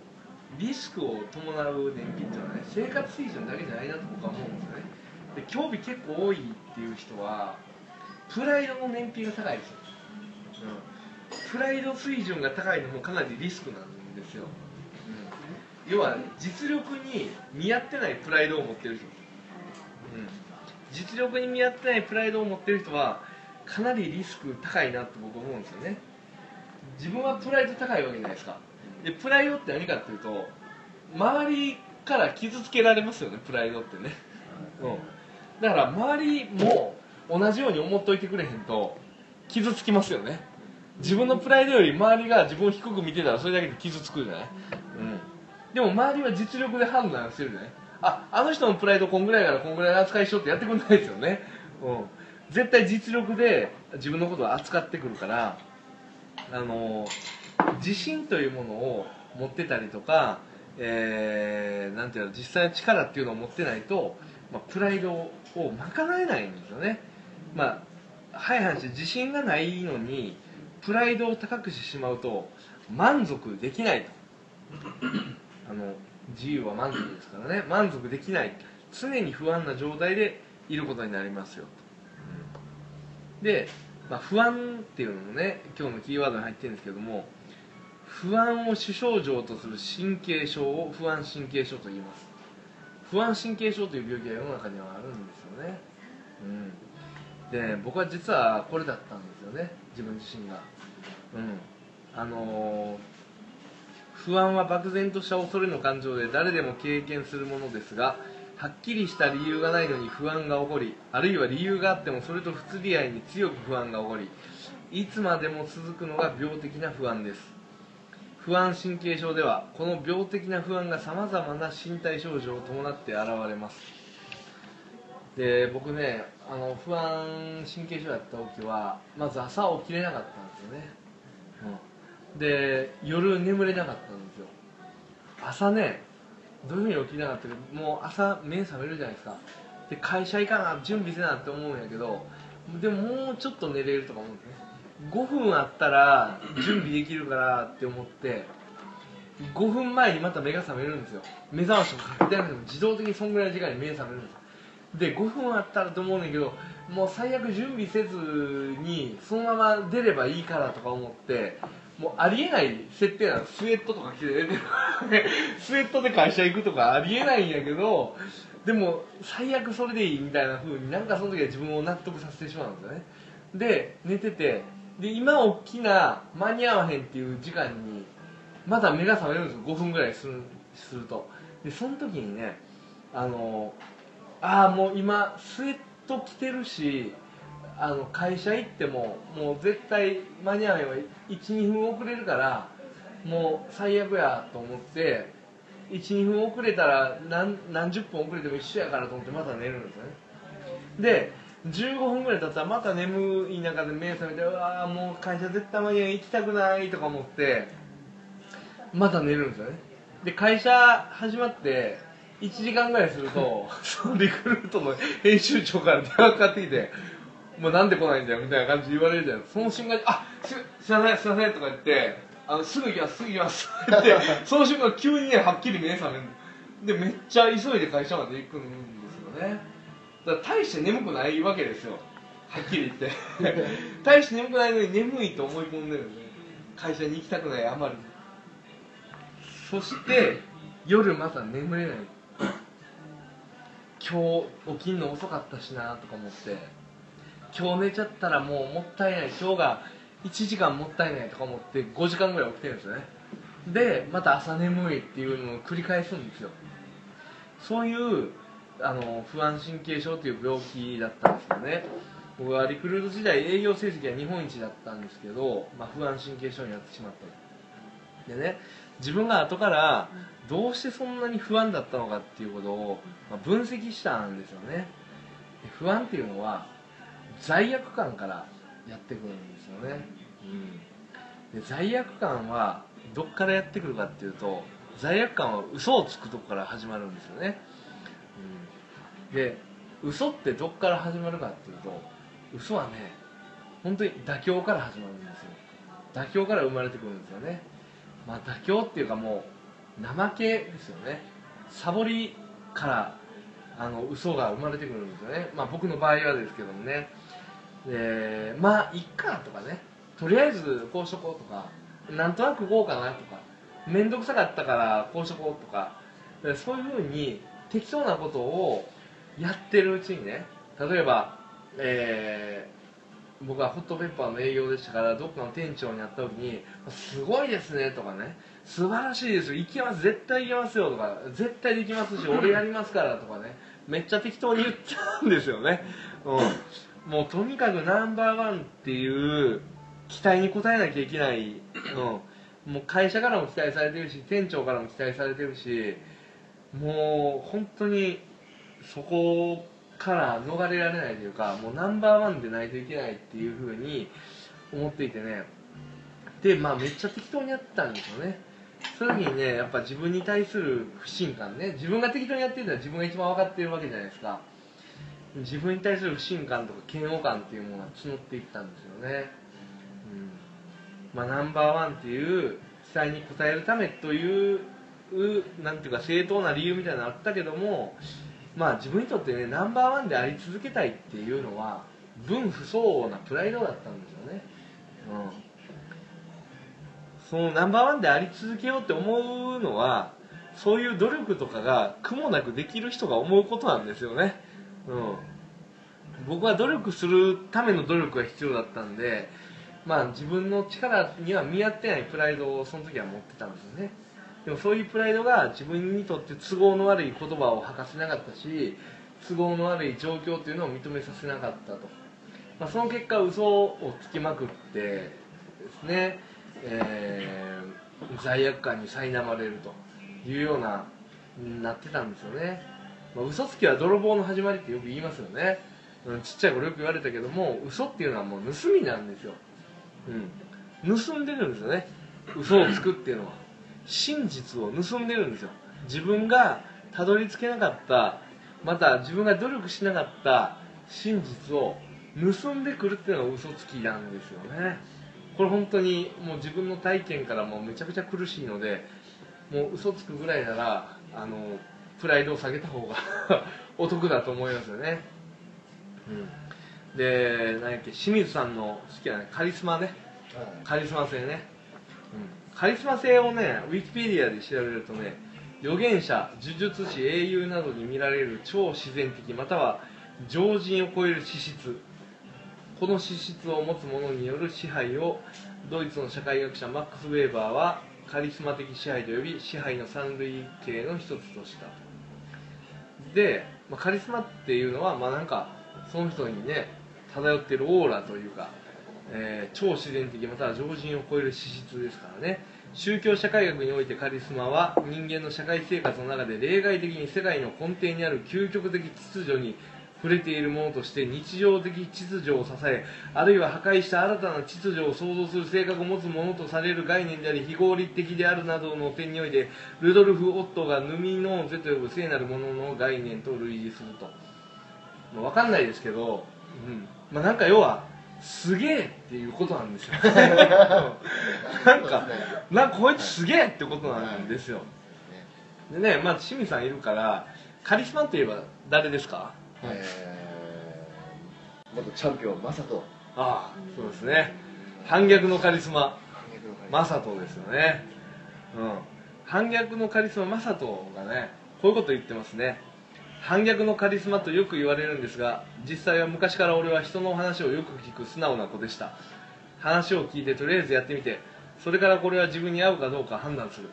リスクを伴う燃費っていうのはね生活水準だけじゃないなと僕は思うんですよね。で興味結構多いっていう人はプライドの燃費が高いですよ、うん、プライド水準が高いのもかなりリスクなんですよ、うん、要は実力に見合ってないプライドを持ってる人、うん、実力に見合ってないプライドを持ってる人はかなりリスク高いなって僕思うんですよね。自分はプライド高いわけじゃないですか。でプライドって何かっていうと周りから傷つけられますよねプライドってね、うん、だから周りも同じように思っといてくれへんと傷つきますよね自分のプライドより周りが自分を低く見てたらそれだけで傷つくじゃない、うん、でも周りは実力で判断してるじゃない？ああの人のプライドこんぐらいからこんぐらいの扱いしようってやってくれないですよね、うん、絶対実力で自分のことを扱ってくるからあの自信というものを持ってたりとか、えー、なんていうの実際の力っていうのを持ってないと、まあ、プライドを賄えないんですよね。まあ早い話自信がないのにプライドを高くしてしまうと満足できないと。あの自由は満足ですからね。満足できない。常に不安な状態でいることになりますよと。で、まあ、不安っていうのもね今日のキーワードに入ってるんですけども不安を主症状とする神経症を不安神経症と言います。不安神経症という病気が世の中にはあるんですよね、うん、で僕は実はこれだったんですよね。自分自身が。うん。あのー不安は漠然とした恐れの感情で誰でも経験するものですがはっきりした理由がないのに不安が起こりあるいは理由があってもそれと不釣り合いに強く不安が起こりいつまでも続くのが病的な不安です。不安神経症ではこの病的な不安がさまざまな身体症状を伴って現れますで僕ねあの不安神経症やった時はまず朝起きれなかったんですよね、うん、で夜眠れなかったんですよ。朝ねどういうふうに起きなかったかもう朝目覚めるじゃないですか。で会社行かな準備せなって思うんやけどでももうちょっと寝れるとか思うんですね。5分あったら準備できるからって思って5分前にまた目が覚めるんですよ。目覚ましもかけてなくても自動的にそんぐらいの時間に目覚めるんですで5分あったらと思うねんけどもう最悪準備せずにそのまま出ればいいからとか思ってもうありえない設定なの。スウェットとか着て スウェットで会社行くとかありえないんやけどでも最悪それでいいみたいな風になんかその時は自分を納得させてしまうんですよね。で寝ててで今大きな間に合わへんっていう時間にまだ目が覚めるんですよ。5分ぐらいするすると。でその時にねあのああもう今スウェット着てるしあの会社行ってももう絶対間に合わへんわ。12分遅れるからもう最悪やと思って12分遅れたら何何十分遅れても一緒やからと思ってまた寝るんですよね。で15分ぐらい経ったらまた眠い中で目覚めてうわーもう会社絶対間に合い行きたくないとか思ってまた寝るんですよね。で会社始まって1時間ぐらいするとそのリクルートの編集長から電話かかってきて「もうなんで来ないんだよ」みたいな感じで言われるじゃないですかその瞬間に「あすすいませんすいません」とか言って「あのすぐ行きますすぐ行きます」って言ってその瞬間急にねはっきり目覚める。でめっちゃ急いで会社まで行くんですよね。だから大して眠くないわけですよ。はっきり言って。大して眠くないのに眠いと思い込んでるんで会社に行きたくないあまり。そして夜また眠れない今日起きんの遅かったしなとか思って今日寝ちゃったらもうもったいない今日が1時間もったいないとか思って5時間ぐらい起きてるんですよね。でまた朝眠いっていうのを繰り返すんですよ。そういうあの不安神経症っていう病気だったんですよね。僕はリクルート時代営業成績は日本一だったんですけど、まあ、不安神経症になってしまった。でね自分が後からどうしてそんなに不安だったのかっていうことをまあ分析したんですよね。で不安っていうのは罪悪感からやってくるんですよね、うん、で罪悪感はどっからやってくるかっていうと罪悪感は嘘をつくとこから始まるんですよね、うん、で嘘ってどっから始まるかっていうと嘘はね本当に妥協から始まるんですよ。妥協から生まれてくるんですよね。まあ妥協っていうかもう怠けですよね。サボりからあの嘘が生まれてくるんですよね。まあ僕の場合はですけどもね。でまあいっかとかね。とりあえずこうしとこうとか。なんとなくこうかなとか。面倒くさかったからこうしとこうとか。そういうふうに適当なことをやってるうちにね。例えば、えー僕はホットペッパーの営業でしたからどっかの店長に会った時に「すごいですね」とかね「素晴らしいですよ。行きます。絶対行きますよ」とか「絶対できますし俺やりますから」とかね。めっちゃ適当に言っちゃうんですよね、うん、もうとにかくナンバーワンっていう期待に応えなきゃいけない、うん、もう会社からも期待されてるし店長からも期待されてるしもう本当にそこから逃れられないというかもうナンバーワンでないといけないっていうふうに思っていてね。でまあめっちゃ適当にやってたんですよねそういう時にねやっぱ自分に対する不信感ね。自分が適当にやってるのは自分が一番分かってるわけじゃないですか。自分に対する不信感とか嫌悪感っていうものが募っていったんですよね、うん、まあナンバーワンっていう期待に応えるためというなんていうか正当な理由みたいなのあったけどもまあ自分にとってねナンバーワンであり続けたいっていうのは分不相応なプライドだったんですよね、うん、そのナンバーワンであり続けようって思うのはそういう努力とかが苦もなくできる人が思うことなんですよね、うん、僕は努力するための努力が必要だったんでまあ自分の力には見合ってないプライドをその時は持ってたんですよね。でもそういうプライドが自分にとって都合の悪い言葉を吐かせなかったし都合の悪い状況っていうのを認めさせなかったと、まあ、その結果嘘をつきまくってですね、えー、罪悪感に苛まれるというようななってたんですよね、まあ、嘘つきは泥棒の始まりってよく言いますよね、うん、ちっちゃい頃よく言われたけども嘘っていうのはもう盗みなんですよ、うん、盗んでるんですよね。嘘をつくっていうのは。真実を盗んでるんですよ。自分がたどり着けなかったまた自分が努力しなかった真実を盗んでくるっていうのが嘘つきなんですよね。これ本当にもう自分の体験からもうめちゃくちゃ苦しいのでもう嘘つくぐらいならあのプライドを下げた方が お得だと思いますよね、うん、で何やっけ清水さんの好きな、ね、カリスマね。カリスマ性ね、うん。カリスマ性をねウィキペディアで調べるとね預言者呪術師英雄などに見られる超自然的または常人を超える資質この資質を持つ者による支配をドイツの社会学者マックス・ウェーバーはカリスマ的支配と呼び支配の三類型の一つとした。で、まあ、カリスマっていうのはまあなんかその人にね漂ってるオーラというかえー、超自然的または常人を超える資質ですからね。宗教社会学においてカリスマは人間の社会生活の中で例外的に世界の根底にある究極的秩序に触れているものとして日常的秩序を支えあるいは破壊した新たな秩序を創造する性格を持つものとされる概念であり非合理的であるなどの点においてルドルフ・オットがヌミノーゼと呼ぶ聖なるものの概念と類似すると、まあ、分かんないですけど、うん。まあ、なんか要はすげえっていうことなんですよ。なんかなんかこいつすげえってことなんですよ。でねまあ清水さんいるからカリスマといえば誰ですか？えー、元チャンピオンマサト。ああそうですね。反逆のカリスマ。マサトですよね。うん。反逆のカリスママサトがねこういうこと言ってますね。反逆のカリスマとよく言われるんですが実際は昔から俺は人の話をよく聞く素直な子でした。話を聞いてとりあえずやってみてそれからこれは自分に合うかどうか判断する。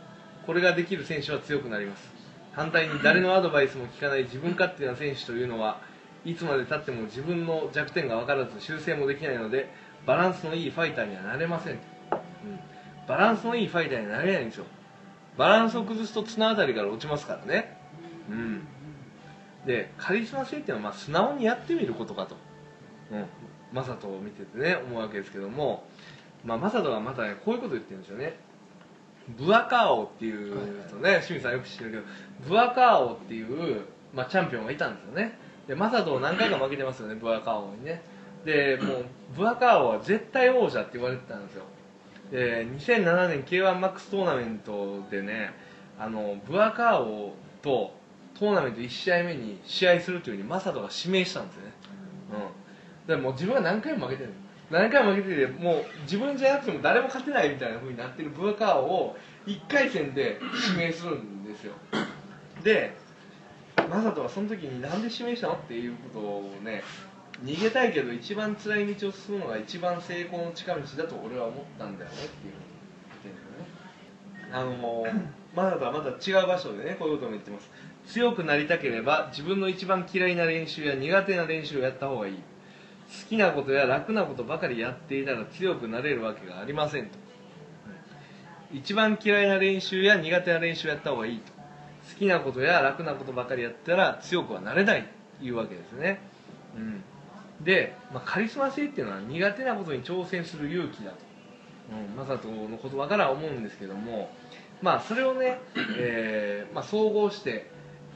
これができる選手は強くなります反対に誰のアドバイスも聞かない自分勝手な選手というのはいつまでたっても自分の弱点が分からず修正もできないのでバランスのいいファイターにはなれません、うん、バランスのいいファイターにはなれないんですよ。バランスを崩すと綱あたりから落ちますからね。うん。でカリスマ性っていうのはま素直にやってみることかと、うん、マサトを見ててね思うわけですけども、まあ、マサトがまたねこういうこと言ってるんですよね。ブアカーオっていう人ね、清水さんよく知ってるけどブアカーオっていう、まあ、チャンピオンがいたんですよね。でマサトを何回か負けてますよねブアカーオにね。でもうブアカーオは絶対王者って言われてたんですよ。で2007年 K1MAX トーナメントでねあのブアカーオとトーナメント1試合目に試合するというふうにマサトが指名したんですよね。うん。でもう自分が何回も負けてる何回も負けててもう自分じゃなくても誰も勝てないみたいな風になってるブアカーを1回戦で指名するんですよ。でマサトはその時になんで指名したのっていうことをね逃げたいけど一番辛い道を進むのが一番成功の近道だと俺は思ったんだよねっていうふうに言ってるんですよね。あのマサトはまた違う場所でねこういうことも言ってます。強くなりたければ自分の一番嫌いな練習や苦手な練習をやった方がいい。好きなことや楽なことばかりやっていたら強くなれるわけがありませんと。一番嫌いな練習や苦手な練習をやった方がいいと。好きなことや楽なことばかりやったら強くはなれないというわけですね、うん、で、まあ、カリスマ性っていうのは苦手なことに挑戦する勇気だと、うん、マサトの言葉から思うんですけども。まあそれをね、えーまあ、総合して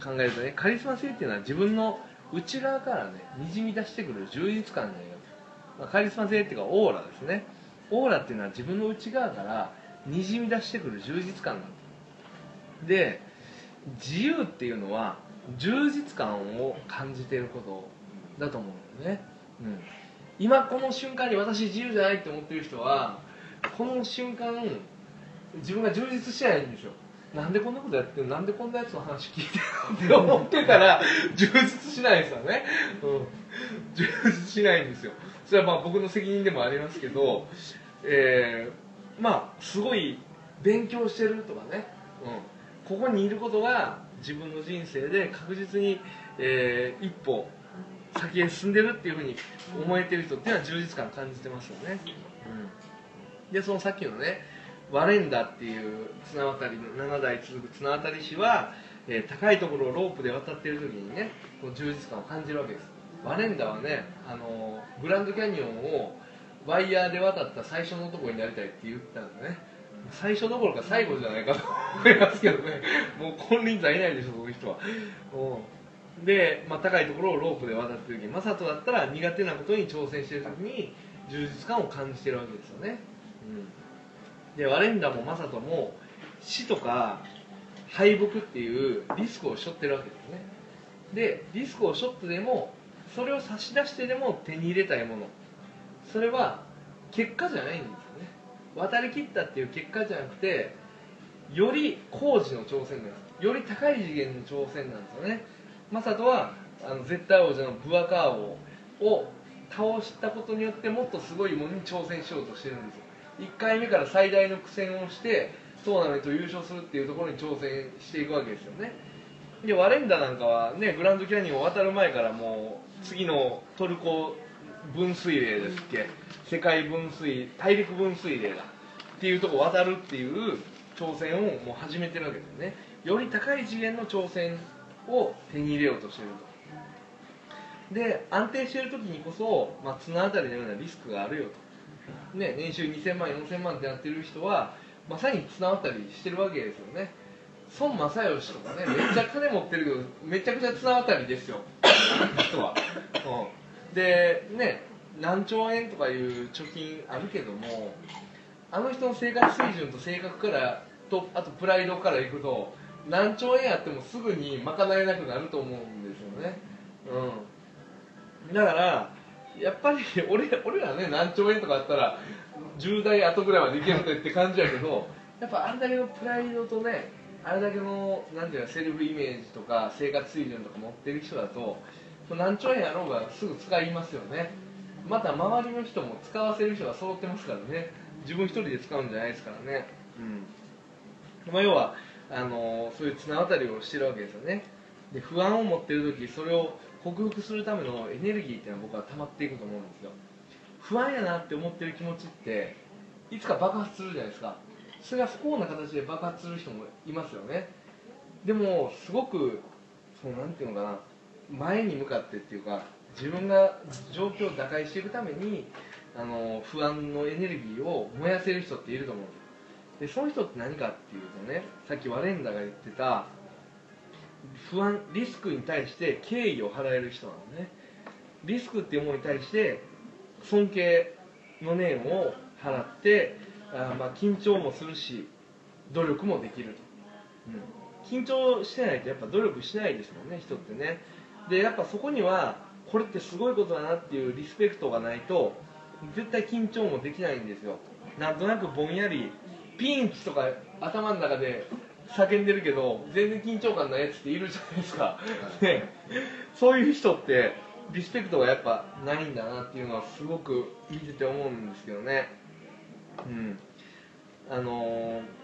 考えるとねカリスマ性っていうのは自分の内側からねにじみ出してくる充実感だよ、まあ、カリスマ性っていうかオーラですね。オーラっていうのは自分の内側からにじみ出してくる充実感なんだ。で自由っていうのは充実感を感じていることだと思うんだよね、うん、今この瞬間に私自由じゃないって思ってる人はこの瞬間自分が充実してないんですよなんでこんなことやってるなんでこんなやつの話聞いてるの？って思ってたら充実しないですよね、うん、充実しないんですよ。それはまあ僕の責任でもありますけど、えー、まあすごい勉強してるとかね、うん、ここにいることが自分の人生で確実に、えー、一歩先へ進んでるっていうふうに思えてる人っていうのは充実感感じてますよね、うん、でそのさっきのねワレンダっていう綱渡りの7代続く綱渡り師は、えー、高いところをロープで渡ってる時にねこの充実感を感じるわけです。ワレンダはね、あのグランドキャニオンをワイヤーで渡った最初のとこになりたいって言ったんだね。最初どころか最後じゃないかと 思いますけどね。もう金輪際いないでしょその人は。で、まあ、高いところをロープで渡ってる時マサトだったら苦手なことに挑戦してる時に充実感を感じてるわけですよね、うん、でワレンダもマサトも死とか敗北っていうリスクを背負ってるわけですね。でリスクを背負ってでもそれを差し出してでも手に入れたいもの。それは結果じゃないんですよね。渡り切ったっていう結果じゃなくてより高次の挑戦なんです。より高い次元の挑戦なんですよね。マサトはあの絶対王者のブアカー王を倒したことによってもっとすごいものに挑戦しようとしてるんですよ。1回目から最大の苦戦をしてトーナメント優勝するっていうところに挑戦していくわけですよね。でワレンダなんかはねグランドキャニオンを渡る前からもう次のトルコ分水嶺ですっけ世界分水大陸分水嶺だっていうとこ渡るっていう挑戦をもう始めてるわけですね。より高い次元の挑戦を手に入れようとしてると。で安定している時にこそ、まあ、綱渡りのようなリスクがあるよと、ね、年収2000万4000万ってやってる人はまさに綱渡りしてるわけですよね。孫正義とかねめっちゃ金持ってるけどめちゃくちゃ綱渡りですよ。人は、うん、でね何兆円とかいう貯金あるけどもあの人の生活水準と性格からとあとプライドからいくと何兆円あってもすぐに賄えなくなると思うんですよね。うん。だからやっぱり 俺俺らね何兆円とかあったら10代後ぐらいまでいけるって感じやけどやっぱあれだけのプライドとねあれだけのなんていうのセルフイメージとか生活水準とか持ってる人だと何兆円やろうがすぐ使いますよね。また周りの人も使わせる人が揃ってますからね。自分一人で使うんじゃないですからね。うん。まあ要はあのそういう綱渡りをしてるわけですよね。で不安を持ってる時それを克服するためのエネルギーっていうのは僕は溜まっていくと思うんですよ。不安やなって思ってる気持ちっていつか爆発するじゃないですか。それが不幸な形で爆発する人もいますよね。でもすごくそうなんていうのかな。前に向かってっていうか自分が状況を打開していくためにあの不安のエネルギーを燃やせる人っていると思うんです。でその人って何かっていうとねさっきワレンダが言ってた不安リスクに対して敬意を払える人なのね。リスクっていうものに対して尊敬の念を払ってあまあ緊張もするし努力もできると、うん、緊張してないとやっぱ努力しないですもんね人ってね。でやっぱそこにはこれってすごいことだなっていうリスペクトがないと絶対緊張もできないんですよ。なんとなくぼんやりピンチとか頭の中で叫んでるけど全然緊張感ないやつっているじゃないですか、ね、そういう人ってリスペクトがやっぱないんだなっていうのはすごく見てて思うんですけどね。うん。あのー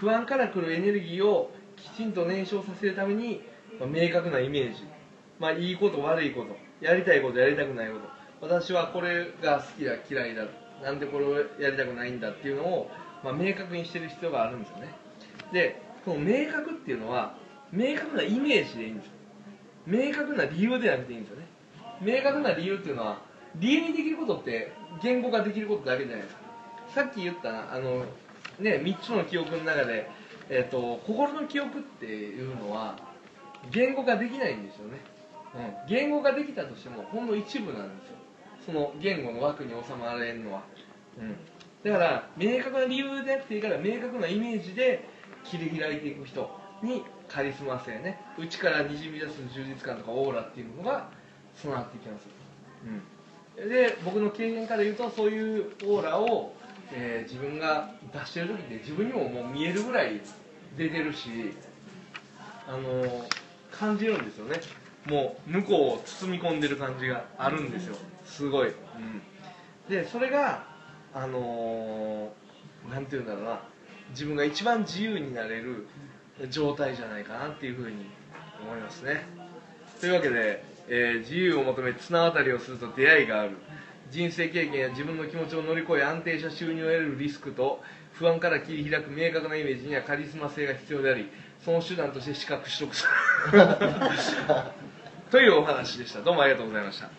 不安から来るエネルギーをきちんと燃焼させるために、まあ明確なイメージ、まあ、いいこと悪いこと。やりたいことやりたくないこと。私はこれが好きだ嫌いだなんでこれをやりたくないんだっていうのを、まあ、明確にしてる必要があるんですよね。でこの明確っていうのは明確なイメージでいいんですよ。明確な理由でなくていいんですよね。明確な理由っていうのは理由にできることって言語化できることだけじゃないですか。さっき言ったあのね3つの記憶の中で、えっと心の記憶っていうのは言語化できないんですよね、うん、言語化できたとしてもほんの一部なんですよ。その言語の枠に収まれるのは、うん、だから明確な理由でなくていいから明確なイメージで切り開いていく人にカリスマ性ね。内からにじみ出す充実感とかオーラっていうのが備わっていきます、うん、で僕の経験から言うとそういうオーラを、えー自分が出してる時って自分にももう見えるぐらい出てるしあのー感じるんですよね。もう向こうを包み込んでる感じがあるんですよ。すごい、うん、でそれがあのーなんて言うんだろうな。自分が一番自由になれる状態じゃないかなっていうふうに思いますね。というわけで、えー自由を求め綱渡りをすると出会いがある。人生経験や自分の気持ちを乗り越え安定した収入を得るリスクと不安から切り開く明確なイメージにはカリスマ性が必要でありその手段として資格取得する。というお話でした。どうもありがとうございました